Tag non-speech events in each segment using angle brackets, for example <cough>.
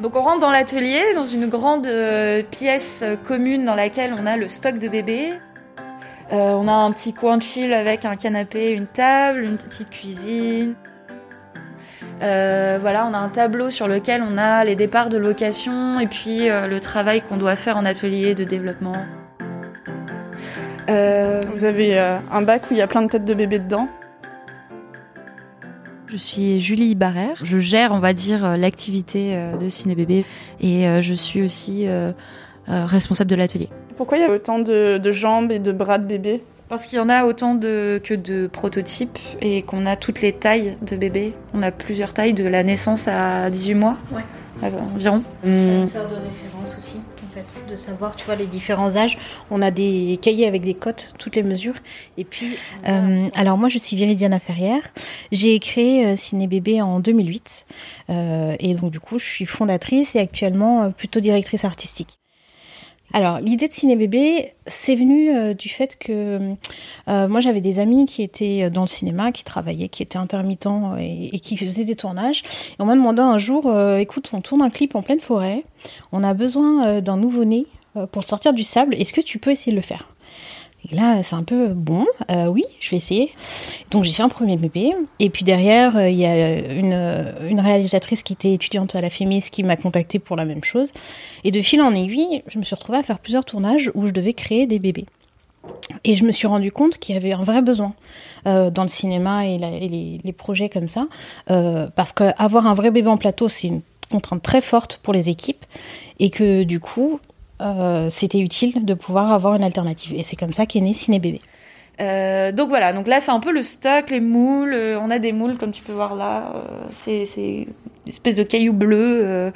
Donc on rentre dans l'atelier, dans une grande euh, pièce euh, commune dans laquelle on a le stock de bébés. Euh, on a un petit coin de chill avec un canapé, une table, une petite cuisine. Voilà, on a un tableau sur lequel on a les départs de location et puis le travail qu'on doit faire en atelier de développement. Vous avez un bac où il y a plein de têtes de bébés dedans. Je suis Julie Barrère. Je gère, on va dire, euh, l'activité euh, de Ciné Bébé et euh, je suis aussi responsable de l'atelier. Pourquoi il y a autant de, de jambes et de bras de bébés Parce qu'il y en a autant de, que de prototypes et qu'on a toutes les tailles de bébés. On a plusieurs tailles de la naissance à 18 mois Ouais. environ. Ça sert de référence aussi, fait, de savoir, tu vois, les différents âges. On a des cahiers avec des cotes, toutes les mesures. Et puis, Euh, alors moi je suis Viridiana Ferrière. J'ai créé euh, Ciné Bébé en 2008 Euh, et donc du coup je suis fondatrice et actuellement euh, plutôt directrice artistique. Alors l'idée de Ciné Bébé c'est venu euh, du fait que euh, moi j'avais des amis qui étaient dans le cinéma, qui travaillaient, qui étaient intermittents et, qui faisaient des tournages. Et on m'a demandé un jour, euh, écoute on tourne un clip en pleine forêt, on a besoin euh, d'un nouveau-né euh, pour le sortir du sable, est-ce que tu peux essayer de le faire? Là, c'est un peu bon, euh, oui, je vais essayer. Donc j'ai fait un premier bébé. Et puis derrière, euh, il y a une, euh, une réalisatrice qui était étudiante à la FEMIS qui m'a contactée pour la même chose. Et de fil en aiguille, je me suis retrouvée à faire plusieurs tournages où je devais créer des bébés. Et je me suis rendu compte qu'il y avait un vrai besoin dans le cinéma et, les, projets comme ça. Parce qu'avoir un vrai bébé en plateau, c'est une contrainte très forte pour les équipes. Et que du coup, euh, c'était utile de pouvoir avoir une alternative. Et c'est comme ça qu'est né Ciné Bébé. Euh, donc voilà, donc là c'est un peu le stock, les moules. euh, on a des moules comme tu peux voir là. euh, c'est c'est une espèce de cailloux bleus euh,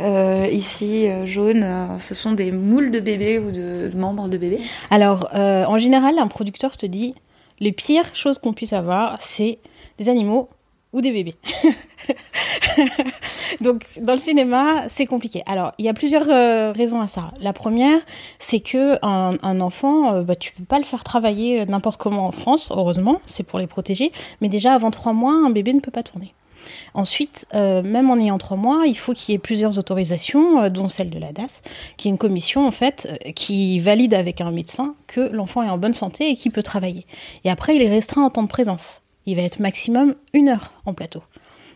euh, ici jaune. ce sont des moules de bébés ou de, de membres de bébés. Alors, euh, en général, un producteur te dit les pires choses qu'on puisse avoir, c'est des animaux ou des bébés. <laughs> Donc, dans le cinéma, c'est compliqué. Alors, il y a plusieurs euh, raisons à ça. La première, c'est que un, enfant, euh, bah, tu peux pas le faire travailler euh, n'importe comment en France, heureusement, c'est pour les protéger. Mais déjà, avant trois mois, un bébé ne peut pas tourner. Ensuite, euh, même en ayant trois mois, il faut qu'il y ait plusieurs autorisations, dont celle de la DAS, qui est une commission en fait qui valide avec un médecin que l'enfant est en bonne santé et qu'il peut travailler. Et après, il est restreint en temps de présence. Il va être maximum une heure en plateau.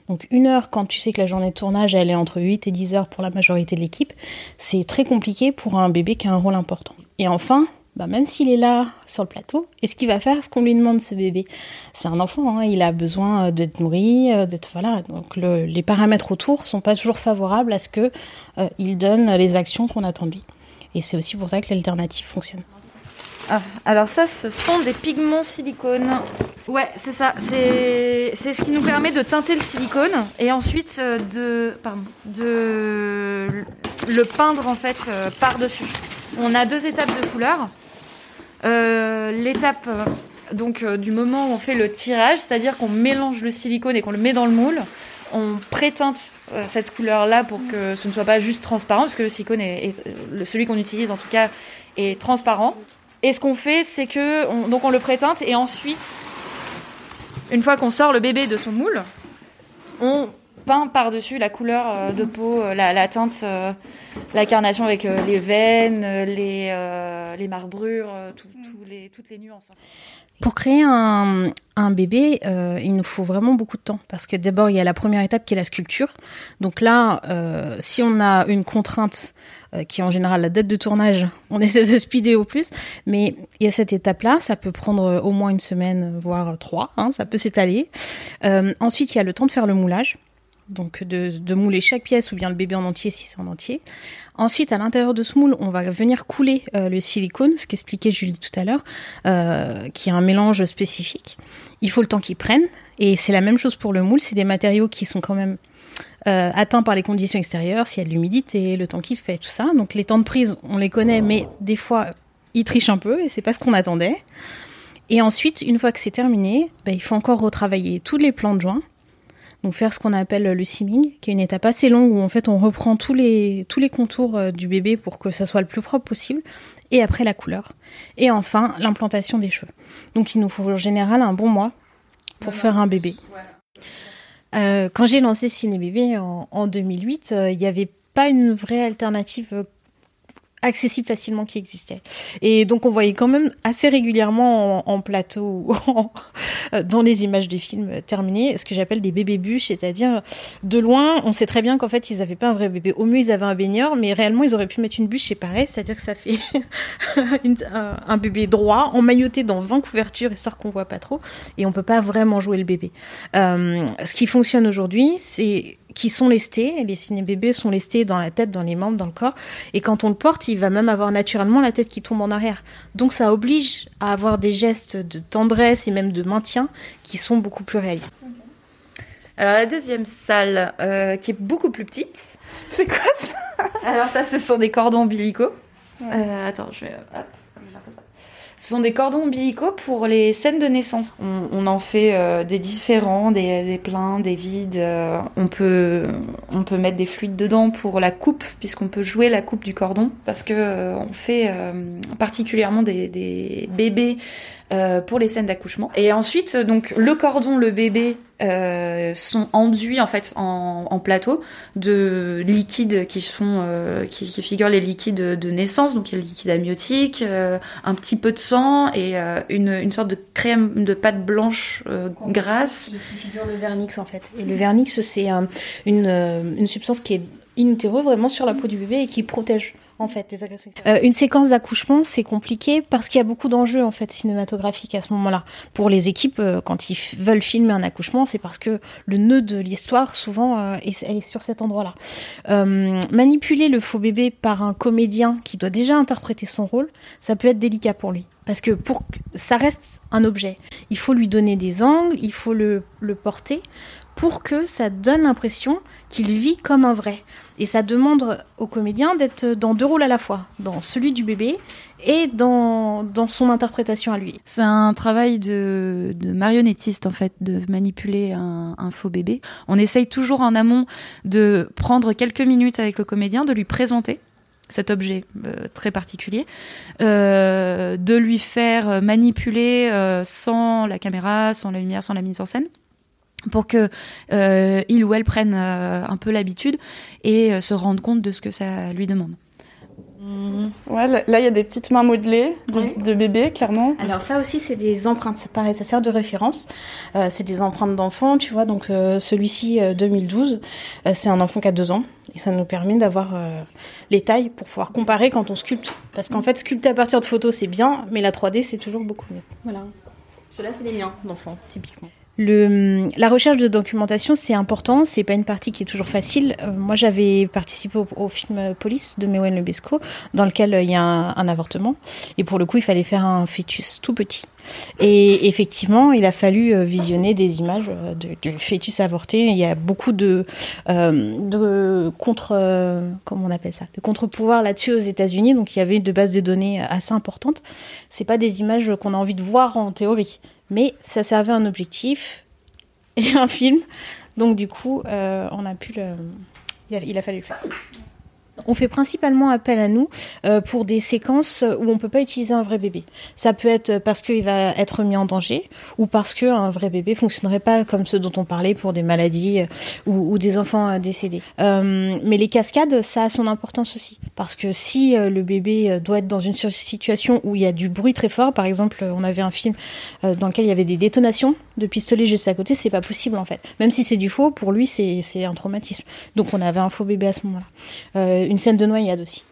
Donc une heure quand tu sais que la journée de tournage elle est entre 8 et 10 heures pour la majorité de l'équipe, c'est très compliqué pour un bébé qui a un rôle important. Et enfin, bah même s'il est là sur le plateau, est-ce qu'il va faire ce qu'on lui demande ce bébé? C'est un enfant, hein, il a besoin euh, d'être nourri, euh, d'être voilà. Donc le- les paramètres autour sont pas toujours favorables à ce que euh, il donne les actions qu'on attend de lui. Et c'est aussi pour ça que l'alternative fonctionne. Ah, alors ça, ce sont des pigments silicone. Ouais, c'est ça. C'est ce qui nous permet de teinter le silicone et ensuite euh, de pardon de le peindre en fait euh, par dessus. On a deux étapes de couleur. Euh, L'étape donc du moment où on fait le tirage, c'est-à-dire qu'on mélange le silicone et qu'on le met dans le moule, on préteinte cette couleur-là pour que ce ne soit pas juste transparent, parce que le silicone est, est- celui qu'on utilise en tout cas est transparent. Et ce qu'on fait, c'est que on, donc on le préteinte et ensuite, une fois qu'on sort le bébé de son moule, on peint par-dessus la couleur euh, de peau, euh, la, la teinte, euh, la carnation avec les veines, les, les marbrures, tout- tout les, toutes les nuances. Pour créer un, bébé, euh, il nous faut vraiment beaucoup de temps parce que d'abord il y a la première étape qui est la sculpture. Donc là, euh, si on a une contrainte euh, qui est en général la date de tournage, <laughs> on essaie de speeder au plus. Mais il y a cette étape-là, ça peut prendre au moins une semaine, voire trois, hein, ça peut s'étaler. Ensuite, il y a le temps de faire le moulage. Donc de, mouler chaque pièce ou bien le bébé en entier si c'est en entier. Ensuite, à l'intérieur de ce moule, on va venir couler euh, le silicone, ce qu'expliquait Julie tout à l'heure, euh, qui est un mélange spécifique. Il faut le temps qu'il prenne, et c'est la même chose pour le moule. C'est des matériaux qui sont quand même euh, atteints par les conditions extérieures, s'il y a de l'humidité, le temps qu'il fait, tout ça. Donc les temps de prise, on les connaît, mais des fois, ils trichent un peu, et c'est pas ce qu'on attendait. Et ensuite, une fois que c'est terminé, ben, il faut encore retravailler tous les plans de joints donc faire ce qu'on appelle le simming, qui est une étape assez longue où en fait on reprend tous les, tous les contours euh, du bébé pour que ça soit le plus propre possible, et après la couleur. Et enfin l'implantation des cheveux. Donc il nous faut en général un bon mois pour faire un bébé. Euh, quand j'ai lancé Ciné Bébé en, en 2008, euh, il n'y avait pas une vraie alternative accessible facilement qui existait. Et donc on voyait quand même assez régulièrement en, plateau ou <laughs> dans les images des films terminés ce que j'appelle des bébés bûches, c'est-à-dire de loin, on sait très bien qu'en fait ils n'avaient pas un vrai bébé. Au mieux ils avaient un baigneur, mais réellement ils auraient pu mettre une bûche, c'est pareil, c'est-à-dire que ça fait <laughs> un, bébé droit, emmailloté dans 20 couvertures, histoire qu'on voit pas trop, et on peut pas vraiment jouer le bébé. Euh, ce qui fonctionne aujourd'hui, c'est qui sont lestés. Les ciné-bébés sont lestés dans la tête, dans les membres, dans le corps. Et quand on le porte, il va même avoir naturellement la tête qui tombe en arrière. Donc ça oblige à avoir des gestes de tendresse et même de maintien qui sont beaucoup plus réalistes. Alors la deuxième salle, euh, qui est beaucoup plus petite. C'est quoi ça? Alors ça, ce sont des cordons ombilicaux. Euh, attends, je vais... Ce sont des cordons ombilicaux pour les scènes de naissance. On, en fait euh, des différents, des, pleins, des vides. Euh, on, peut, on peut mettre des fluides dedans pour la coupe, puisqu'on peut jouer la coupe du cordon, parce que euh, on fait particulièrement des, des bébés pour les scènes d'accouchement. Et ensuite, donc le cordon, le bébé euh, sont enduits en fait en, en, plateau de liquides qui sont euh, qui, qui, figurent les liquides de naissance, donc il y a le liquide amniotique, euh, un petit peu de sang et une, une sorte de crème de pâte blanche grasse. Qui figure le vernix en fait. Et le vernix c'est une, une substance qui est in vraiment sur la peau du bébé et qui protège euh, Une séquence d'accouchement, c'est compliqué parce qu'il y a beaucoup d'enjeux en fait cinématographiques à ce moment-là. Pour les équipes, euh, quand ils veulent filmer un accouchement, c'est parce que le nœud de l'histoire souvent euh, est, sur cet endroit-là. manipuler le faux bébé par un comédien qui doit déjà interpréter son rôle, ça peut être délicat pour lui. Parce que ça reste un objet. Il faut lui donner des angles, il faut le, le porter pour que ça donne l'impression qu'il vit comme un vrai. Et ça demande au comédien d'être dans deux rôles à la fois, dans celui du bébé et dans, dans son interprétation à lui. C'est un travail de, marionnettiste en fait, de manipuler un, un, faux bébé. On essaye toujours en amont de prendre quelques minutes avec le comédien, de lui présenter cet objet euh, très particulier, euh, de lui faire manipuler euh, sans la caméra, sans la lumière, sans la mise en scène pour que euh, il ou elle prenne euh, un peu l'habitude et euh, se rende compte de ce que ça lui demande. Mmh. Ouais, là il y a des petites mains modelées de, bébés, clairement. Alors ça aussi c'est des empreintes, c'est pareil, ça sert de référence. c'est des empreintes d'enfants, tu vois. Donc celui-ci 2012, c'est un enfant qui a deux ans et ça nous permet d'avoir les tailles pour pouvoir comparer quand on sculpte. Parce qu'en fait sculpter à partir de photos c'est bien, mais la 3D c'est toujours beaucoup mieux. Voilà. Ceux-là c'est des miens d'enfants typiquement. La recherche de documentation, c'est important. C'est pas une partie qui est toujours facile. Euh, moi, j'avais participé au, film Police de Mewen Lebesco, dans lequel euh, il y a un, avortement. Et pour le coup, il fallait faire un fœtus tout petit. Et effectivement, il a fallu euh, visionner des images du fœtus avorté. Il y a beaucoup de, de contre, comment on appelle ça, de contre-pouvoir là-dessus aux États-Unis. Donc, il y avait de bases de données assez importantes. C'est pas des images qu'on a envie de voir en théorie mais ça servait un objectif et <laughs> un film. Donc du coup, euh, on a pu le... Il a, fallu le faire. On fait principalement appel à nous euh, pour des séquences où on peut pas utiliser un vrai bébé. Ça peut être parce qu'il va être mis en danger ou parce qu'un vrai bébé fonctionnerait pas comme ceux dont on parlait pour des maladies euh, ou, des enfants décédés. mais les cascades, ça a son importance aussi. Parce que si euh, le bébé euh, doit être dans une situation où il y a du bruit très fort, par exemple, euh, on avait un film dans lequel il y avait des détonations de pistolets juste à côté, c'est pas possible en fait. Même si c'est du faux, pour lui c'est un traumatisme. Donc on avait un faux bébé à ce moment-là. Une scène de noyade aussi.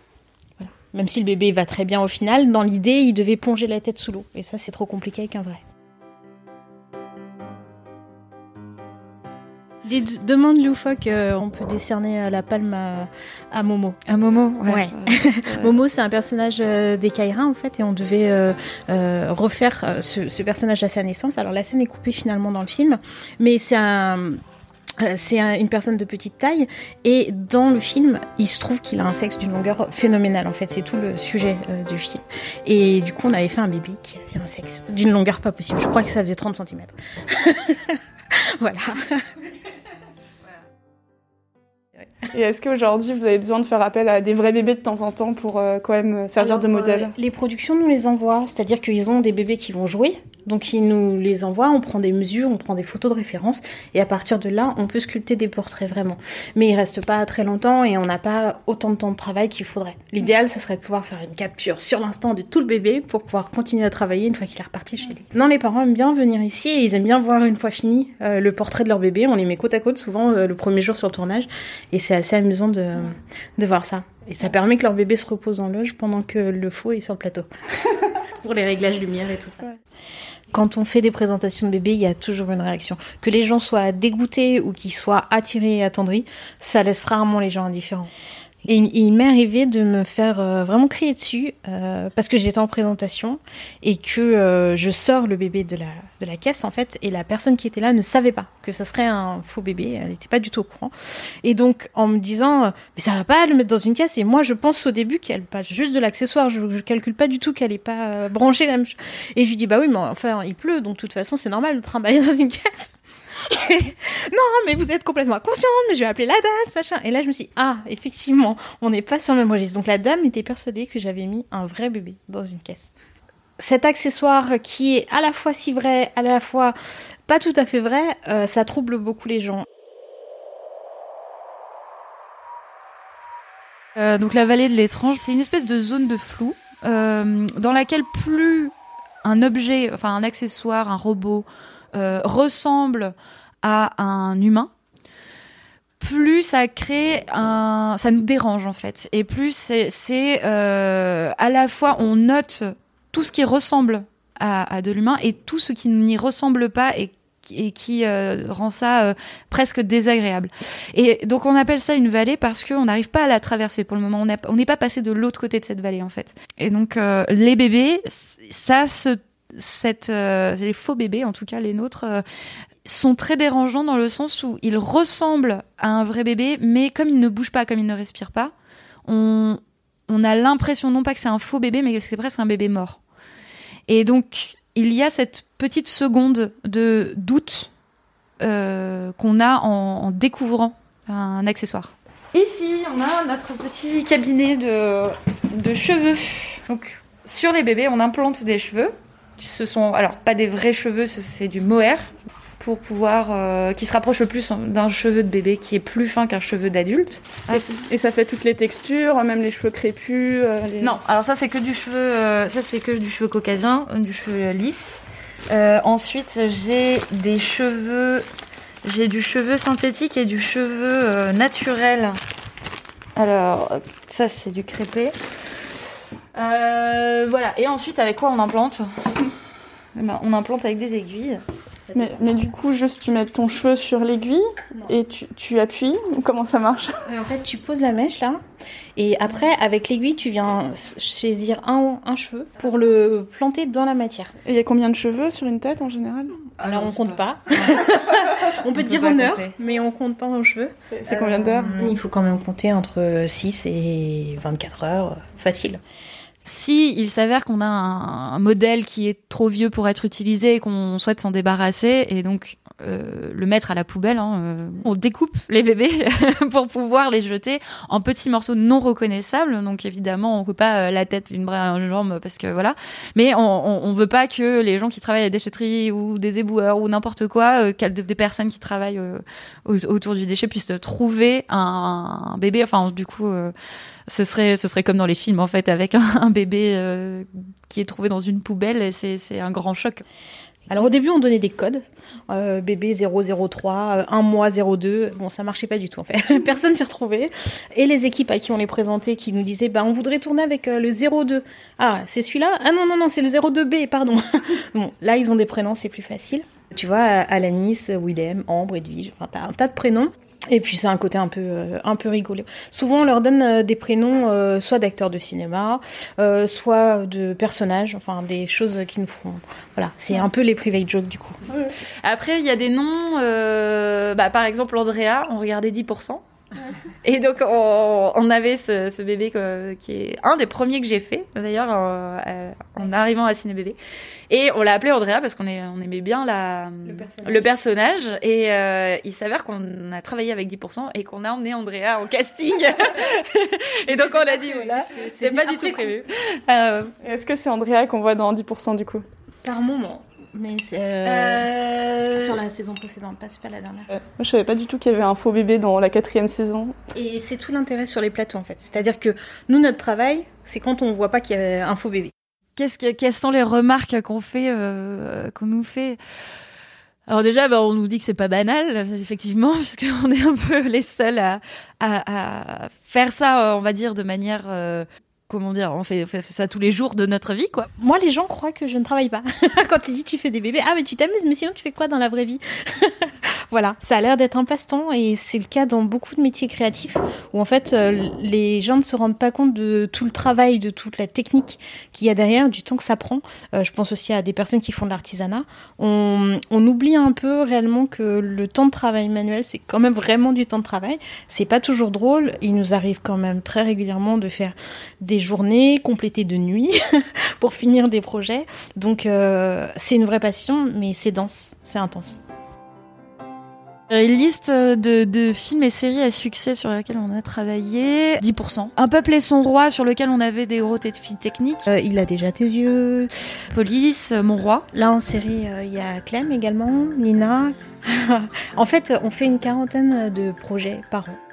Même si le bébé va très bien au final, dans l'idée, il devait plonger la tête sous l'eau. Et ça, c'est trop compliqué avec un vrai. Des demandes loufoques, euh, on peut décerner euh, la palme à, à Momo. Un Momo, Ouais. <laughs> Momo, c'est un personnage euh, des Kaira en fait, et on devait euh, euh, refaire euh, ce, ce personnage à sa naissance. Alors la scène est coupée finalement dans le film, mais c'est un euh, c'est un- une personne de petite taille et dans le film, il se trouve qu'il a un sexe d'une longueur phénoménale en fait, c'est tout le sujet euh, du film. Et du coup, on avait fait un bébé qui avait un sexe d'une longueur pas possible. Je crois que ça faisait 30 cm. <laughs> voilà. <laughs> Et est-ce qu'aujourd'hui, vous avez besoin de faire appel à des vrais bébés de temps en temps pour euh, quand même euh, servir de modèle? euh, Les productions nous les envoient, c'est-à-dire qu'ils ont des bébés qui vont jouer, donc ils nous les envoient, on prend des mesures, on prend des photos de référence, et à partir de là, on peut sculpter des portraits vraiment. Mais ils restent pas très longtemps et on n'a pas autant de temps de travail qu'il faudrait. L'idéal, ce serait de pouvoir faire une capture sur l'instant de tout le bébé pour pouvoir continuer à travailler une fois qu'il est reparti chez lui. Non, les parents aiment bien venir ici et ils aiment bien voir une fois fini euh, le portrait de leur bébé. On les met côte à côte souvent euh, le premier jour sur le tournage, et c'est assez amusant de, de voir ça. Et ça permet que leur bébé se repose en loge pendant que le faux est sur le plateau. <laughs> Pour les réglages lumière et tout ça. Ouais. Quand on fait des présentations de bébés, il y a toujours une réaction. Que les gens soient dégoûtés ou qu'ils soient attirés et attendris, ça laisse rarement les gens indifférents. Et il m'est arrivé de me faire euh, vraiment crier dessus euh, parce que j'étais en présentation et que euh, je sors le bébé de la, de la caisse en fait et la personne qui était là ne savait pas que ce serait un faux bébé, elle n'était pas du tout au courant. Et donc en me disant euh, mais ça va pas le mettre dans une caisse? Et moi je pense au début qu'elle passe juste de l'accessoire, je, je calcule pas du tout qu'elle est pas euh, branchée la même chose. Et je lui dis bah oui mais enfin il pleut donc de toute façon c'est normal de trimballer <laughs> dans une caisse. non, mais vous êtes complètement inconsciente, mais je vais appeler la DAS, machin. Et là, je me suis dit, ah, effectivement, on n'est pas sur le même registre. Donc la dame était persuadée que j'avais mis un vrai bébé dans une caisse. Cet accessoire qui est à la fois si vrai, à la fois pas tout à fait vrai, euh, ça trouble beaucoup les gens. Euh, donc la vallée de l'étrange, c'est une espèce de zone de flou euh, dans laquelle plus un objet, enfin un accessoire, un robot ressemble à un humain, plus ça crée un, ça nous dérange en fait, et plus c'est, à la fois on note tout ce qui ressemble à, de l'humain et tout ce qui n'y ressemble pas et qui euh, rend ça euh, presque désagréable. Et donc on appelle ça une vallée parce qu'on n'arrive pas à la traverser pour le moment. On n'est pas passé de l'autre côté de cette vallée en fait. Et donc euh, les bébés, ça, se, cette, les faux bébés, en tout cas les nôtres, sont très dérangeants dans le sens où ils ressemblent à un vrai bébé, mais comme ils ne bougent pas, comme ils ne respirent pas, on, on a l'impression non pas que c'est un faux bébé, mais que c'est presque un bébé mort. Et donc il y a cette petite seconde de doute euh, qu'on a en, découvrant un accessoire. Ici, on a notre petit cabinet de, de cheveux. Donc, sur les bébés, on implante des cheveux. Ce sont, alors, pas des vrais cheveux, ce- c'est du mohair. Pour pouvoir. euh, qui se rapproche le plus d'un cheveu de bébé qui est plus fin qu'un cheveu d'adulte. Et ça fait toutes les textures, même les cheveux crépus. euh, les- Non, alors ça c'est que du cheveu, euh, ça c'est que du cheveu caucasien, du cheveu lisse. Euh, ensuite j'ai des cheveux, j'ai du cheveu synthétique et du cheveu euh, naturel. Alors ça c'est du crépé. Euh, voilà. Et ensuite avec quoi on implante? Eh ben, On implante avec des aiguilles. Mais, mais du coup, juste tu mets ton cheveu sur l'aiguille et tu, tu appuies ou comment ça marche? En fait, tu poses la mèche là, et après, avec l'aiguille, tu viens saisir un, un cheveu pour le planter dans la matière. Et il y a combien de cheveux sur une tête en général? Alors, on compte pas. <laughs> on peut peut dire en heure, compter. mais on compte pas en cheveux. C'est c'est combien d'heures? Euh, Il faut quand même compter entre 6 et 24 heures, facile. Si il s'avère qu'on a un, modèle qui est trop vieux pour être utilisé et qu'on souhaite s'en débarrasser et donc euh, le mettre à la poubelle, hein, euh, on découpe les bébés <laughs> pour pouvoir les jeter en petits morceaux non reconnaissables. Donc évidemment, on coupe pas euh, la tête, une bras, une jambe parce que voilà. Mais on, on, veut pas que les gens qui travaillent à la déchetterie ou des éboueurs ou n'importe quoi, des personnes qui travaillent au- autour du déchet puissent trouver un, un bébé. Enfin, du coup. Euh, ce serait, ce serait comme dans les films en fait, avec un, bébé euh, qui est trouvé dans une poubelle et c'est, un grand choc. Alors au début, on donnait des codes. Euh, bébé 003, euh, un mois 02. Bon, ça marchait pas du tout en fait. <laughs> Personne s'y retrouvait. Et les équipes à qui on les présentait qui nous disaient, bah on voudrait tourner avec euh, le 02. Ah, c'est celui-là? Ah non, non, non, c'est le 02B, pardon. <laughs> bon, là, ils ont des prénoms, c'est plus facile. Tu vois, Alanis, Willem, Ambre, Edwige, enfin, t'as un tas de prénoms. Et puis c'est un côté un peu euh, un peu rigolo. Souvent on leur donne euh, des prénoms euh, soit d'acteurs de cinéma, soit de personnages, enfin des choses qui nous font. Voilà, c'est un peu les private jokes du coup. Après il y a des noms, bah, par exemple Andrea, on regardait 10%. Et donc on, avait ce, bébé qui est un des premiers que j'ai fait d'ailleurs en, arrivant à Ciné Bébé. Et on l'a appelé Andrea parce qu'on on aimait bien la, le personnage. Et euh, il s'avère qu'on a travaillé avec 10% et qu'on a emmené Andrea en casting. <laughs> et donc on l'a dit voilà, c'est pas du tout prévu. Euh, Est-ce que c'est Andrea qu'on voit dans 10% du coup? Par moment mais c'est euh, sur la saison précédente, pas c'est pas la dernière. moi, je savais pas du tout qu'il y avait un faux bébé dans la quatrième saison. Et c'est tout l'intérêt sur les plateaux en fait. C'est-à-dire que nous, notre travail, c'est quand on voit pas qu'il y a un faux bébé. Qu'est-ce que, quelles sont les remarques qu'on fait, euh, qu'on nous fait? Alors déjà, bah, on nous dit que c'est pas banal, effectivement, <laughs> puisqu'on est un peu les seuls à, à, à, faire ça, on va dire, de manière euh, comment dire, on fait, ça tous les jours de notre vie, quoi. Moi, les gens croient que je ne travaille pas. <laughs> Quand tu dis tu fais des bébés, ah mais tu t'amuses, mais sinon tu fais quoi dans la vraie vie? <laughs> Voilà, ça a l'air d'être un passe-temps et c'est le cas dans beaucoup de métiers créatifs où en fait euh, les gens ne se rendent pas compte de tout le travail, de toute la technique qu'il y a derrière, du temps que ça prend. Euh, je pense aussi à des personnes qui font de l'artisanat. On, oublie un peu réellement que le temps de travail manuel, c'est quand même vraiment du temps de travail. C'est pas toujours drôle. Il nous arrive quand même très régulièrement de faire des journées complétées de nuit <laughs> pour finir des projets. Donc euh, c'est une vraie passion, mais c'est dense, c'est intense. Euh, une liste de, films et séries à succès sur lesquels on a travaillé. 10%. Un peuple et son roi sur lequel on avait des héros techniques. Euh, il a déjà tes yeux. Police, Mon roi. Là en série, il y a Clem également, Nina. <laughs> en fait, on fait une quarantaine de projets par an.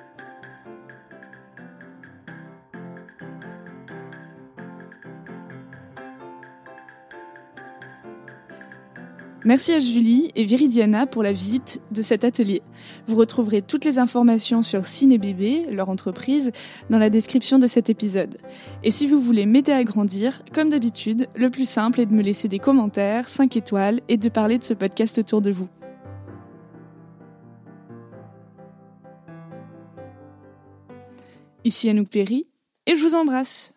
Merci à Julie et Viridiana pour la visite de cet atelier. Vous retrouverez toutes les informations sur Cinébébé, leur entreprise, dans la description de cet épisode. Et si vous voulez m'aider à grandir, comme d'habitude, le plus simple est de me laisser des commentaires, 5 étoiles et de parler de ce podcast autour de vous. Ici Anouk Perry et je vous embrasse.